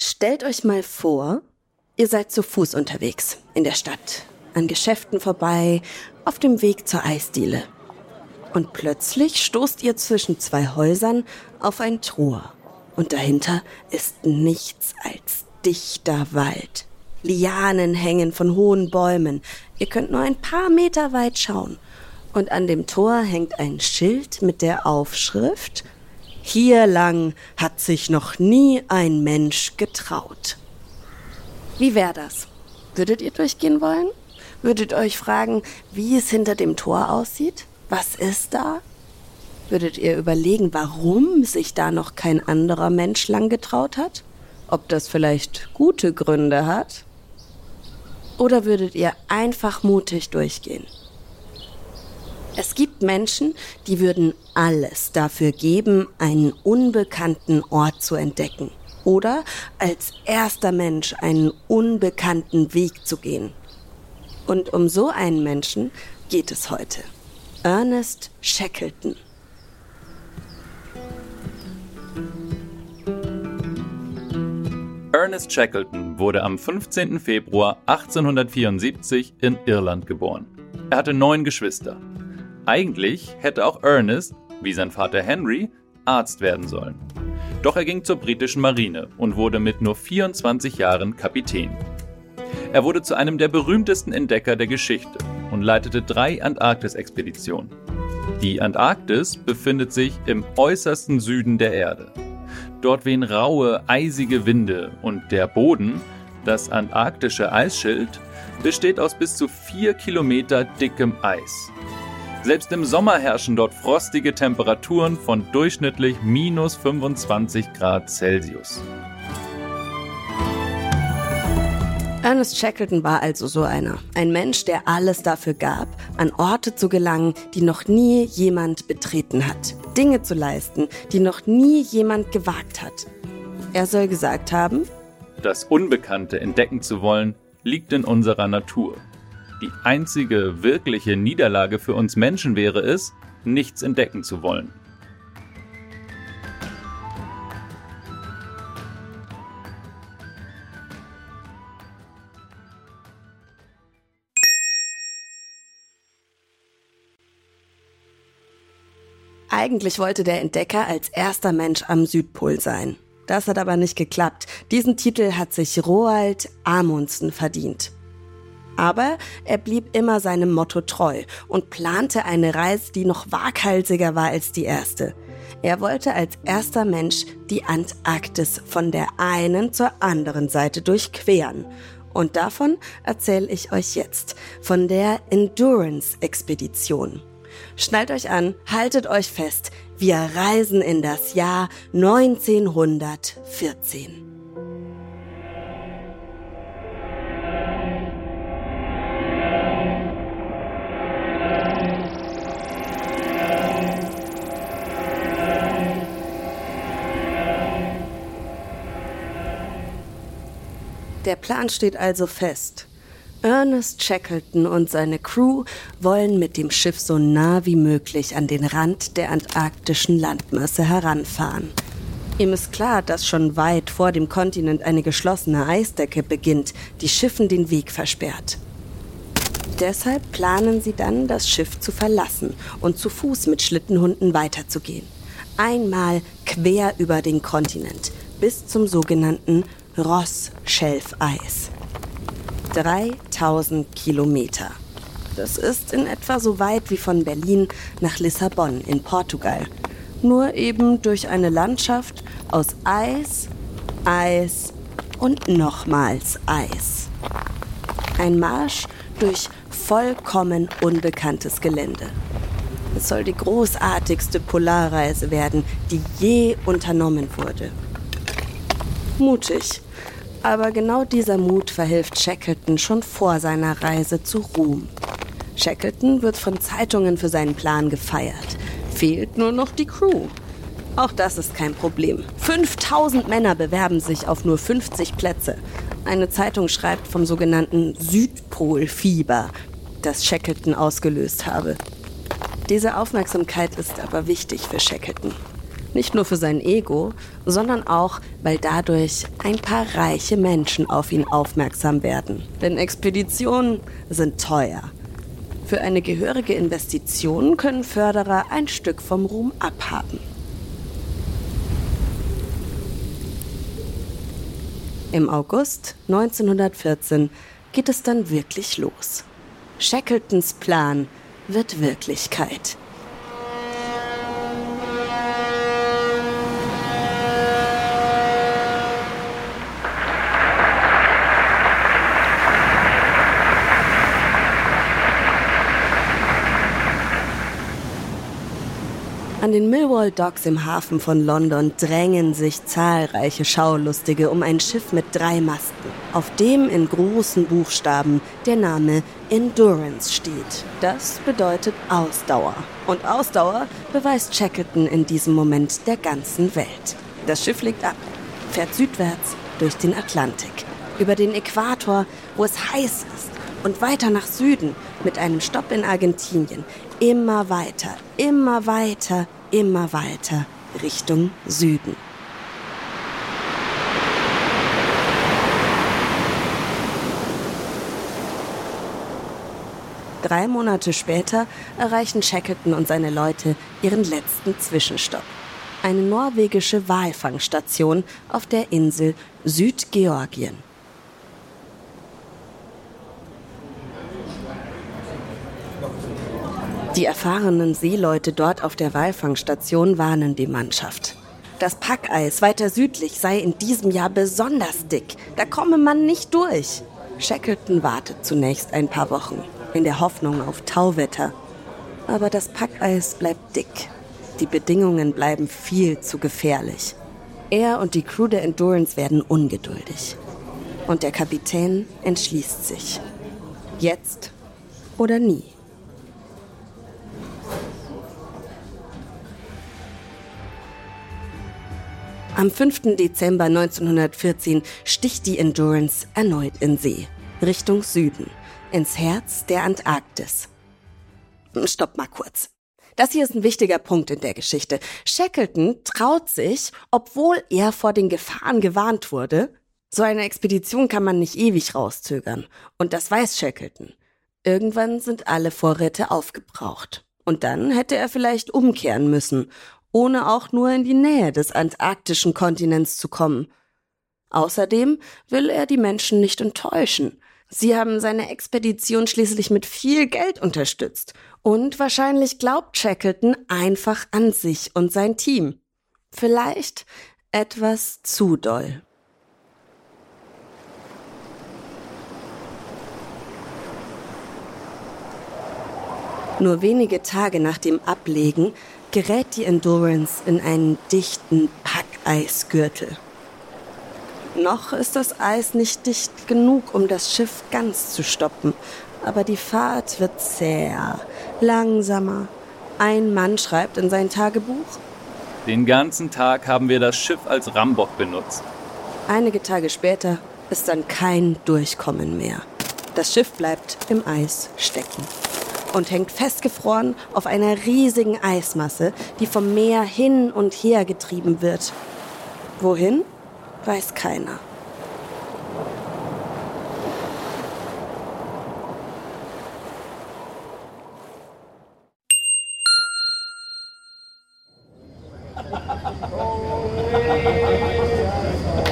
Stellt euch mal vor, ihr seid zu Fuß unterwegs in der Stadt, an Geschäften vorbei, auf dem Weg zur Eisdiele. Und plötzlich stoßt ihr zwischen zwei Häusern auf ein Tor. Und dahinter ist nichts als dichter Wald. Lianen hängen von hohen Bäumen. Ihr könnt nur ein paar Meter weit schauen. Und an dem Tor hängt ein Schild mit der Aufschrift hier lang hat sich noch nie ein Mensch getraut. Wie wäre das? Würdet ihr durchgehen wollen? Würdet euch fragen, wie es hinter dem Tor aussieht? Was ist da? Würdet ihr überlegen, warum sich da noch kein anderer Mensch lang getraut hat? Ob das vielleicht gute Gründe hat? Oder würdet ihr einfach mutig durchgehen? Es gibt Menschen, die würden alles dafür geben, einen unbekannten Ort zu entdecken oder als erster Mensch einen unbekannten Weg zu gehen. Und um so einen Menschen geht es heute. Ernest Shackleton. Ernest Shackleton wurde am 15. Februar 1874 in Irland geboren. Er hatte neun Geschwister. Eigentlich hätte auch Ernest, wie sein Vater Henry, Arzt werden sollen. Doch er ging zur britischen Marine und wurde mit nur 24 Jahren Kapitän. Er wurde zu einem der berühmtesten Entdecker der Geschichte und leitete drei Antarktis-Expeditionen. Die Antarktis befindet sich im äußersten Süden der Erde. Dort wehen raue, eisige Winde und der Boden, das antarktische Eisschild, besteht aus bis zu vier Kilometer dickem Eis. Selbst im Sommer herrschen dort frostige Temperaturen von durchschnittlich minus 25 Grad Celsius. Ernest Shackleton war also so einer. Ein Mensch, der alles dafür gab, an Orte zu gelangen, die noch nie jemand betreten hat. Dinge zu leisten, die noch nie jemand gewagt hat. Er soll gesagt haben, das Unbekannte entdecken zu wollen, liegt in unserer Natur. Die einzige wirkliche Niederlage für uns Menschen wäre es, nichts entdecken zu wollen. Eigentlich wollte der Entdecker als erster Mensch am Südpol sein. Das hat aber nicht geklappt. Diesen Titel hat sich Roald Amundsen verdient. Aber er blieb immer seinem Motto treu und plante eine Reise, die noch waghalsiger war als die erste. Er wollte als erster Mensch die Antarktis von der einen zur anderen Seite durchqueren. Und davon erzähle ich euch jetzt, von der Endurance-Expedition. Schnallt euch an, haltet euch fest, wir reisen in das Jahr 1914. Der Plan steht also fest. Ernest Shackleton und seine Crew wollen mit dem Schiff so nah wie möglich an den Rand der antarktischen Landmasse heranfahren. Ihm ist klar, dass schon weit vor dem Kontinent eine geschlossene Eisdecke beginnt, die Schiffen den Weg versperrt. Deshalb planen sie dann, das Schiff zu verlassen und zu Fuß mit Schlittenhunden weiterzugehen. Einmal quer über den Kontinent bis zum sogenannten Ross-Schelfeis. 3000 Kilometer. Das ist in etwa so weit wie von Berlin nach Lissabon in Portugal. Nur eben durch eine Landschaft aus Eis, Eis und nochmals Eis. Ein Marsch durch vollkommen unbekanntes Gelände. Es soll die großartigste Polarreise werden, die je unternommen wurde. Mutig, Aber genau dieser Mut verhilft Shackleton schon vor seiner Reise zu Ruhm. Shackleton wird von Zeitungen für seinen Plan gefeiert. Fehlt nur noch die Crew. Auch das ist kein Problem. 5000 Männer bewerben sich auf nur 50 Plätze. Eine Zeitung schreibt vom sogenannten Südpolfieber, das Shackleton ausgelöst habe. Diese Aufmerksamkeit ist aber wichtig für Shackleton. Nicht nur für sein Ego, sondern auch, weil dadurch ein paar reiche Menschen auf ihn aufmerksam werden. Denn Expeditionen sind teuer. Für eine gehörige Investition können Förderer ein Stück vom Ruhm abhaben. Im August 1914 geht es dann wirklich los. Shackletons Plan wird Wirklichkeit. An den Millwall Docks im Hafen von London drängen sich zahlreiche Schaulustige um ein Schiff mit drei Masten, auf dem in großen Buchstaben der Name Endurance steht. Das bedeutet Ausdauer. Und Ausdauer beweist Shackleton in diesem Moment der ganzen Welt. Das Schiff legt ab, fährt südwärts durch den Atlantik, über den Äquator, wo es heiß ist, und weiter nach Süden mit einem Stopp in Argentinien, immer weiter, immer weiter, immer weiter Richtung Süden. Drei Monate später erreichen Shackleton und seine Leute ihren letzten Zwischenstopp. Eine norwegische Walfangstation auf der Insel Südgeorgien. Die erfahrenen Seeleute dort auf der Walfangstation warnen die Mannschaft. Das Packeis weiter südlich sei in diesem Jahr besonders dick. Da komme man nicht durch. Shackleton wartet zunächst ein paar Wochen, in der Hoffnung auf Tauwetter. Aber das Packeis bleibt dick. Die Bedingungen bleiben viel zu gefährlich. Er und die Crew der Endurance werden ungeduldig. Und der Kapitän entschließt sich. Jetzt oder nie. Am 5. Dezember 1914 sticht die Endurance erneut in See, Richtung Süden, ins Herz der Antarktis. Stopp mal kurz. Das hier ist ein wichtiger Punkt in der Geschichte. Shackleton traut sich, obwohl er vor den Gefahren gewarnt wurde. So eine Expedition kann man nicht ewig rauszögern. Und das weiß Shackleton. Irgendwann sind alle Vorräte aufgebraucht. Und dann hätte er vielleicht umkehren müssen ohne auch nur in die Nähe des antarktischen Kontinents zu kommen. Außerdem will er die Menschen nicht enttäuschen. Sie haben seine Expedition schließlich mit viel Geld unterstützt. Und wahrscheinlich glaubt Shackleton einfach an sich und sein Team. Vielleicht etwas zu doll. Nur wenige Tage nach dem Ablegen gerät die Endurance in einen dichten Packeisgürtel. Noch ist das Eis nicht dicht genug, um das Schiff ganz zu stoppen, aber die Fahrt wird zäher, langsamer. Ein Mann schreibt in sein Tagebuch. Den ganzen Tag haben wir das Schiff als Rambock benutzt. Einige Tage später ist dann kein Durchkommen mehr. Das Schiff bleibt im Eis stecken und hängt festgefroren auf einer riesigen Eismasse, die vom Meer hin und her getrieben wird. Wohin? Weiß keiner.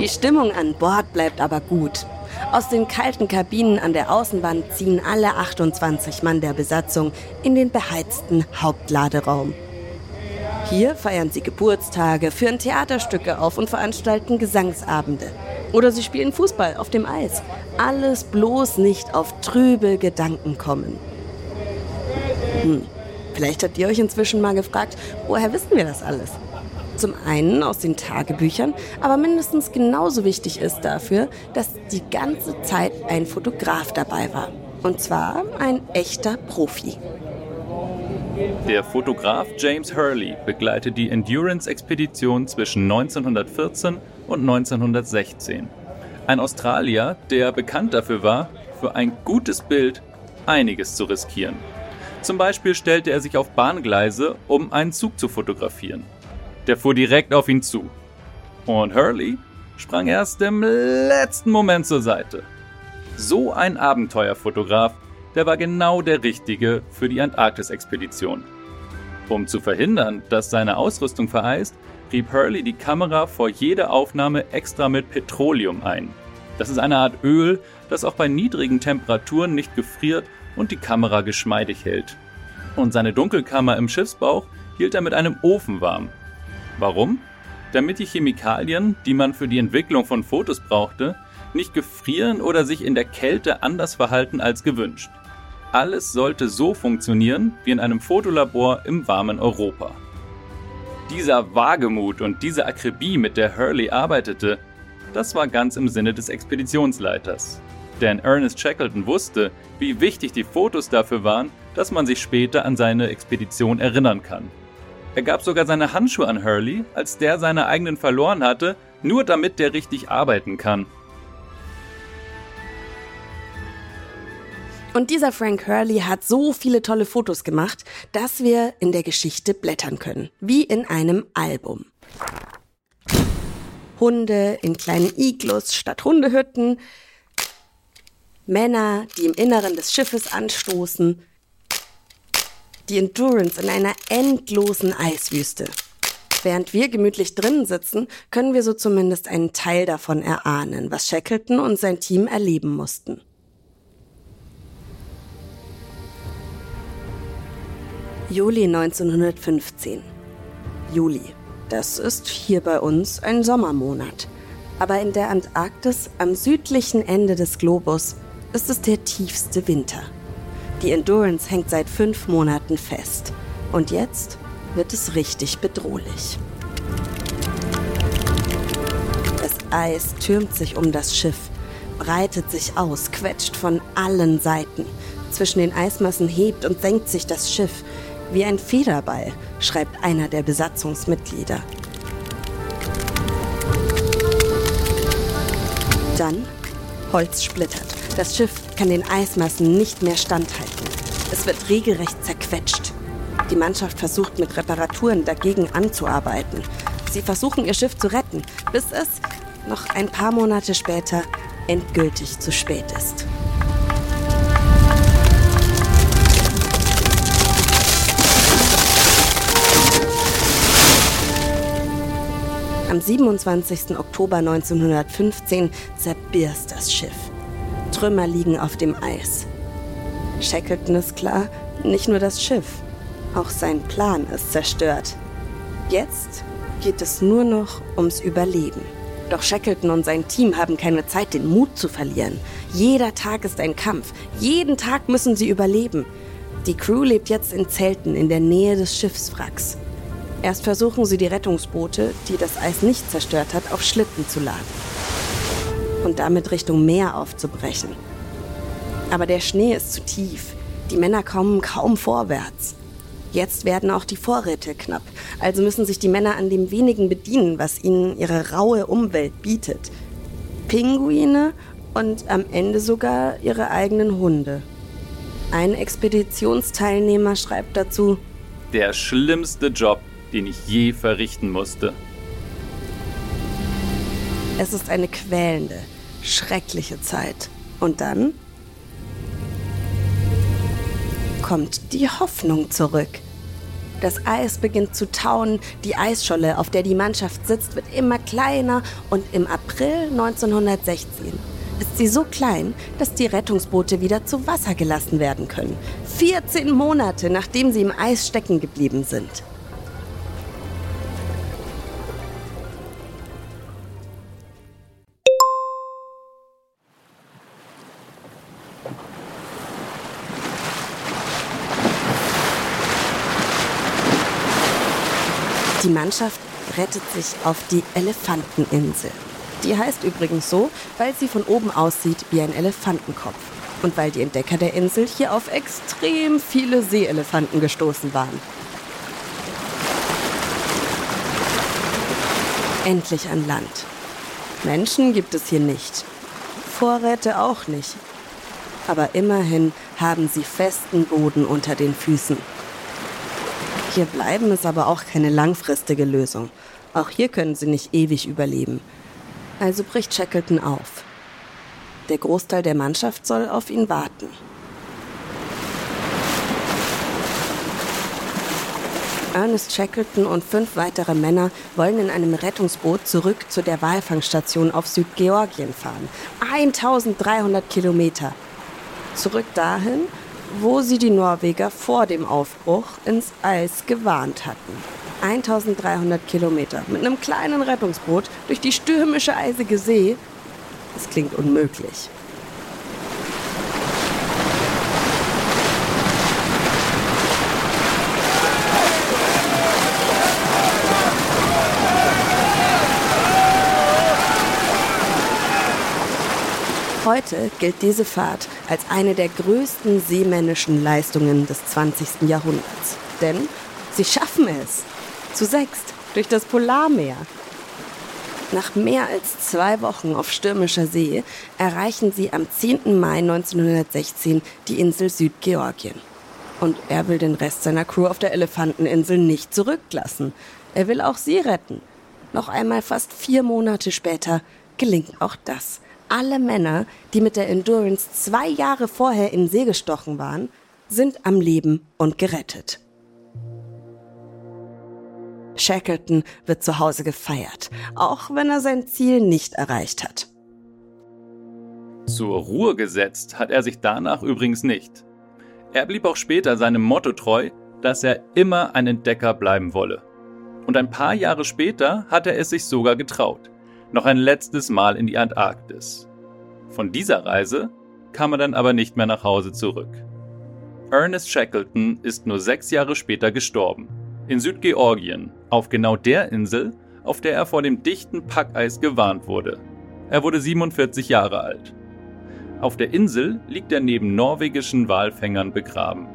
Die Stimmung an Bord bleibt aber gut. Aus den kalten Kabinen an der Außenwand ziehen alle 28 Mann der Besatzung in den beheizten Hauptladeraum. Hier feiern sie Geburtstage, führen Theaterstücke auf und veranstalten Gesangsabende. Oder sie spielen Fußball auf dem Eis. Alles bloß nicht auf trübe Gedanken kommen. Hm. Vielleicht habt ihr euch inzwischen mal gefragt, woher wissen wir das alles? Zum einen aus den Tagebüchern, aber mindestens genauso wichtig ist dafür, dass die ganze Zeit ein Fotograf dabei war. Und zwar ein echter Profi. Der Fotograf James Hurley begleitet die Endurance-Expedition zwischen 1914 und 1916. Ein Australier, der bekannt dafür war, für ein gutes Bild einiges zu riskieren. Zum Beispiel stellte er sich auf Bahngleise, um einen Zug zu fotografieren. Der fuhr direkt auf ihn zu. Und Hurley sprang erst im letzten Moment zur Seite. So ein Abenteuerfotograf, der war genau der Richtige für die Antarktis-Expedition. Um zu verhindern, dass seine Ausrüstung vereist, rieb Hurley die Kamera vor jeder Aufnahme extra mit Petroleum ein. Das ist eine Art Öl, das auch bei niedrigen Temperaturen nicht gefriert und die Kamera geschmeidig hält. Und seine Dunkelkammer im Schiffsbauch hielt er mit einem Ofen warm. Warum? Damit die Chemikalien, die man für die Entwicklung von Fotos brauchte, nicht gefrieren oder sich in der Kälte anders verhalten als gewünscht. Alles sollte so funktionieren wie in einem Fotolabor im warmen Europa. Dieser Wagemut und diese Akribie, mit der Hurley arbeitete, das war ganz im Sinne des Expeditionsleiters. Denn Ernest Shackleton wusste, wie wichtig die Fotos dafür waren, dass man sich später an seine Expedition erinnern kann. Er gab sogar seine Handschuhe an Hurley, als der seine eigenen verloren hatte, nur damit der richtig arbeiten kann. Und dieser Frank Hurley hat so viele tolle Fotos gemacht, dass wir in der Geschichte blättern können, wie in einem Album. Hunde in kleinen Iglus statt Hundehütten, Männer, die im Inneren des Schiffes anstoßen, die Endurance in einer endlosen Eiswüste. Während wir gemütlich drinnen sitzen, können wir so zumindest einen Teil davon erahnen, was Shackleton und sein Team erleben mussten. Juli 1915. Juli. Das ist hier bei uns ein Sommermonat. Aber in der Antarktis, am südlichen Ende des Globus, ist es der tiefste Winter. Die Endurance hängt seit fünf Monaten fest. Und jetzt wird es richtig bedrohlich. Das Eis türmt sich um das Schiff, breitet sich aus, quetscht von allen Seiten. Zwischen den Eismassen hebt und senkt sich das Schiff. Wie ein Federball, schreibt einer der Besatzungsmitglieder. Dann Holz splittert. Das Schiff kann den Eismassen nicht mehr standhalten. Es wird regelrecht zerquetscht. Die Mannschaft versucht mit Reparaturen dagegen anzuarbeiten. Sie versuchen ihr Schiff zu retten, bis es noch ein paar Monate später endgültig zu spät ist. Am 27. Oktober 1915 zerbirst das Schiff. Trümmer liegen auf dem Eis. Shackleton ist klar, nicht nur das Schiff, auch sein Plan ist zerstört. Jetzt geht es nur noch ums Überleben. Doch Shackleton und sein Team haben keine Zeit, den Mut zu verlieren. Jeder Tag ist ein Kampf. Jeden Tag müssen sie überleben. Die Crew lebt jetzt in Zelten in der Nähe des Schiffswracks. Erst versuchen sie die Rettungsboote, die das Eis nicht zerstört hat, auf Schlitten zu laden und damit Richtung Meer aufzubrechen. Aber der Schnee ist zu tief. Die Männer kommen kaum vorwärts. Jetzt werden auch die Vorräte knapp, also müssen sich die Männer an dem wenigen bedienen, was ihnen ihre raue Umwelt bietet. Pinguine und am Ende sogar ihre eigenen Hunde. Ein Expeditionsteilnehmer schreibt dazu, der schlimmste Job, den ich je verrichten musste. Es ist eine quälende, schreckliche Zeit. Und dann kommt die Hoffnung zurück. Das Eis beginnt zu tauen, die Eisscholle, auf der die Mannschaft sitzt, wird immer kleiner und im April 1916 ist sie so klein, dass die Rettungsboote wieder zu Wasser gelassen werden können. 14 Monate nachdem sie im Eis stecken geblieben sind. Die Mannschaft rettet sich auf die Elefanteninsel. Die heißt übrigens so, weil sie von oben aussieht wie ein Elefantenkopf. Und weil die Entdecker der Insel hier auf extrem viele Seeelefanten gestoßen waren. Endlich an Land. Menschen gibt es hier nicht. Vorräte auch nicht. Aber immerhin haben sie festen Boden unter den Füßen. Hier bleiben ist aber auch keine langfristige Lösung. Auch hier können sie nicht ewig überleben. Also bricht Shackleton auf. Der Großteil der Mannschaft soll auf ihn warten. Ernest Shackleton und fünf weitere Männer wollen in einem Rettungsboot zurück zu der Walfangstation auf Südgeorgien fahren. 1300 Kilometer. Zurück dahin, wo sie die Norweger vor dem Aufbruch ins Eis gewarnt hatten. 1300 Kilometer mit einem kleinen Rettungsboot durch die stürmische eisige See. Das klingt unmöglich. Heute gilt diese Fahrt als eine der größten seemännischen Leistungen des 20. Jahrhunderts. Denn sie schaffen es. Zu sechst durch das Polarmeer. Nach mehr als zwei Wochen auf stürmischer See erreichen sie am 10. Mai 1916 die Insel Südgeorgien. Und er will den Rest seiner Crew auf der Elefanteninsel nicht zurücklassen. Er will auch sie retten. Noch einmal fast vier Monate später gelingt auch das alle Männer, die mit der Endurance zwei Jahre vorher in See gestochen waren, sind am Leben und gerettet. Shackleton wird zu Hause gefeiert, auch wenn er sein Ziel nicht erreicht hat. Zur Ruhe gesetzt hat er sich danach übrigens nicht. Er blieb auch später seinem Motto treu, dass er immer ein Entdecker bleiben wolle. Und ein paar Jahre später hat er es sich sogar getraut noch ein letztes Mal in die Antarktis. Von dieser Reise kam er dann aber nicht mehr nach Hause zurück. Ernest Shackleton ist nur sechs Jahre später gestorben. In Südgeorgien, auf genau der Insel, auf der er vor dem dichten Packeis gewarnt wurde. Er wurde 47 Jahre alt. Auf der Insel liegt er neben norwegischen Walfängern begraben.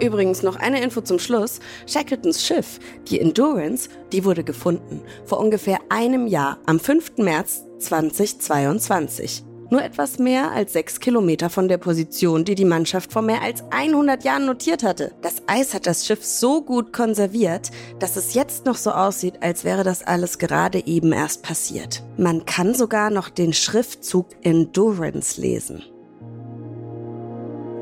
Übrigens noch eine Info zum Schluss. Shackletons Schiff, die Endurance, die wurde gefunden. Vor ungefähr einem Jahr, am 5. März 2022. Nur etwas mehr als sechs Kilometer von der Position, die die Mannschaft vor mehr als 100 Jahren notiert hatte. Das Eis hat das Schiff so gut konserviert, dass es jetzt noch so aussieht, als wäre das alles gerade eben erst passiert. Man kann sogar noch den Schriftzug Endurance lesen.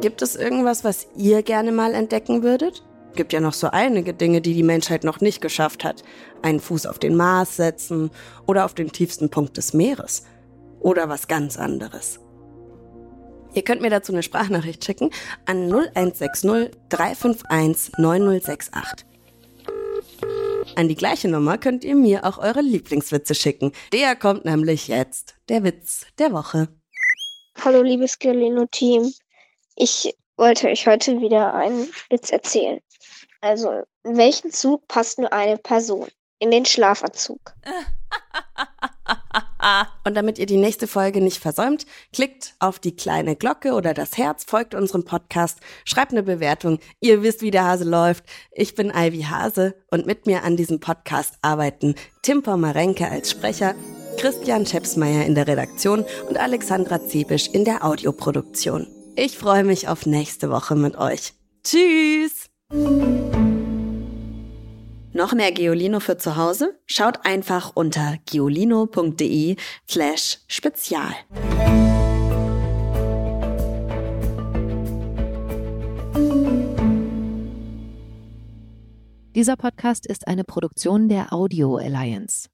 Gibt es irgendwas, was ihr gerne mal entdecken würdet? Gibt ja noch so einige Dinge, die die Menschheit noch nicht geschafft hat. Einen Fuß auf den Mars setzen oder auf den tiefsten Punkt des Meeres. Oder was ganz anderes. Ihr könnt mir dazu eine Sprachnachricht schicken an 0160 351 9068. An die gleiche Nummer könnt ihr mir auch eure Lieblingswitze schicken. Der kommt nämlich jetzt. Der Witz der Woche. Hallo liebes Galeno-Team. Ich wollte euch heute wieder einen Witz erzählen. Also, in welchen Zug passt nur eine Person? In den Schlafanzug. Und damit ihr die nächste Folge nicht versäumt, klickt auf die kleine Glocke oder das Herz, folgt unserem Podcast, schreibt eine Bewertung. Ihr wisst, wie der Hase läuft. Ich bin Ivy Hase und mit mir an diesem Podcast arbeiten Tim Pommerenke als Sprecher, Christian Schepsmeier in der Redaktion und Alexandra Zebisch in der Audioproduktion. Ich freue mich auf nächste Woche mit euch. Tschüss! Noch mehr Geolino für zu Hause? Schaut einfach unter geolino.de slash spezial. Dieser Podcast ist eine Produktion der Audio Alliance.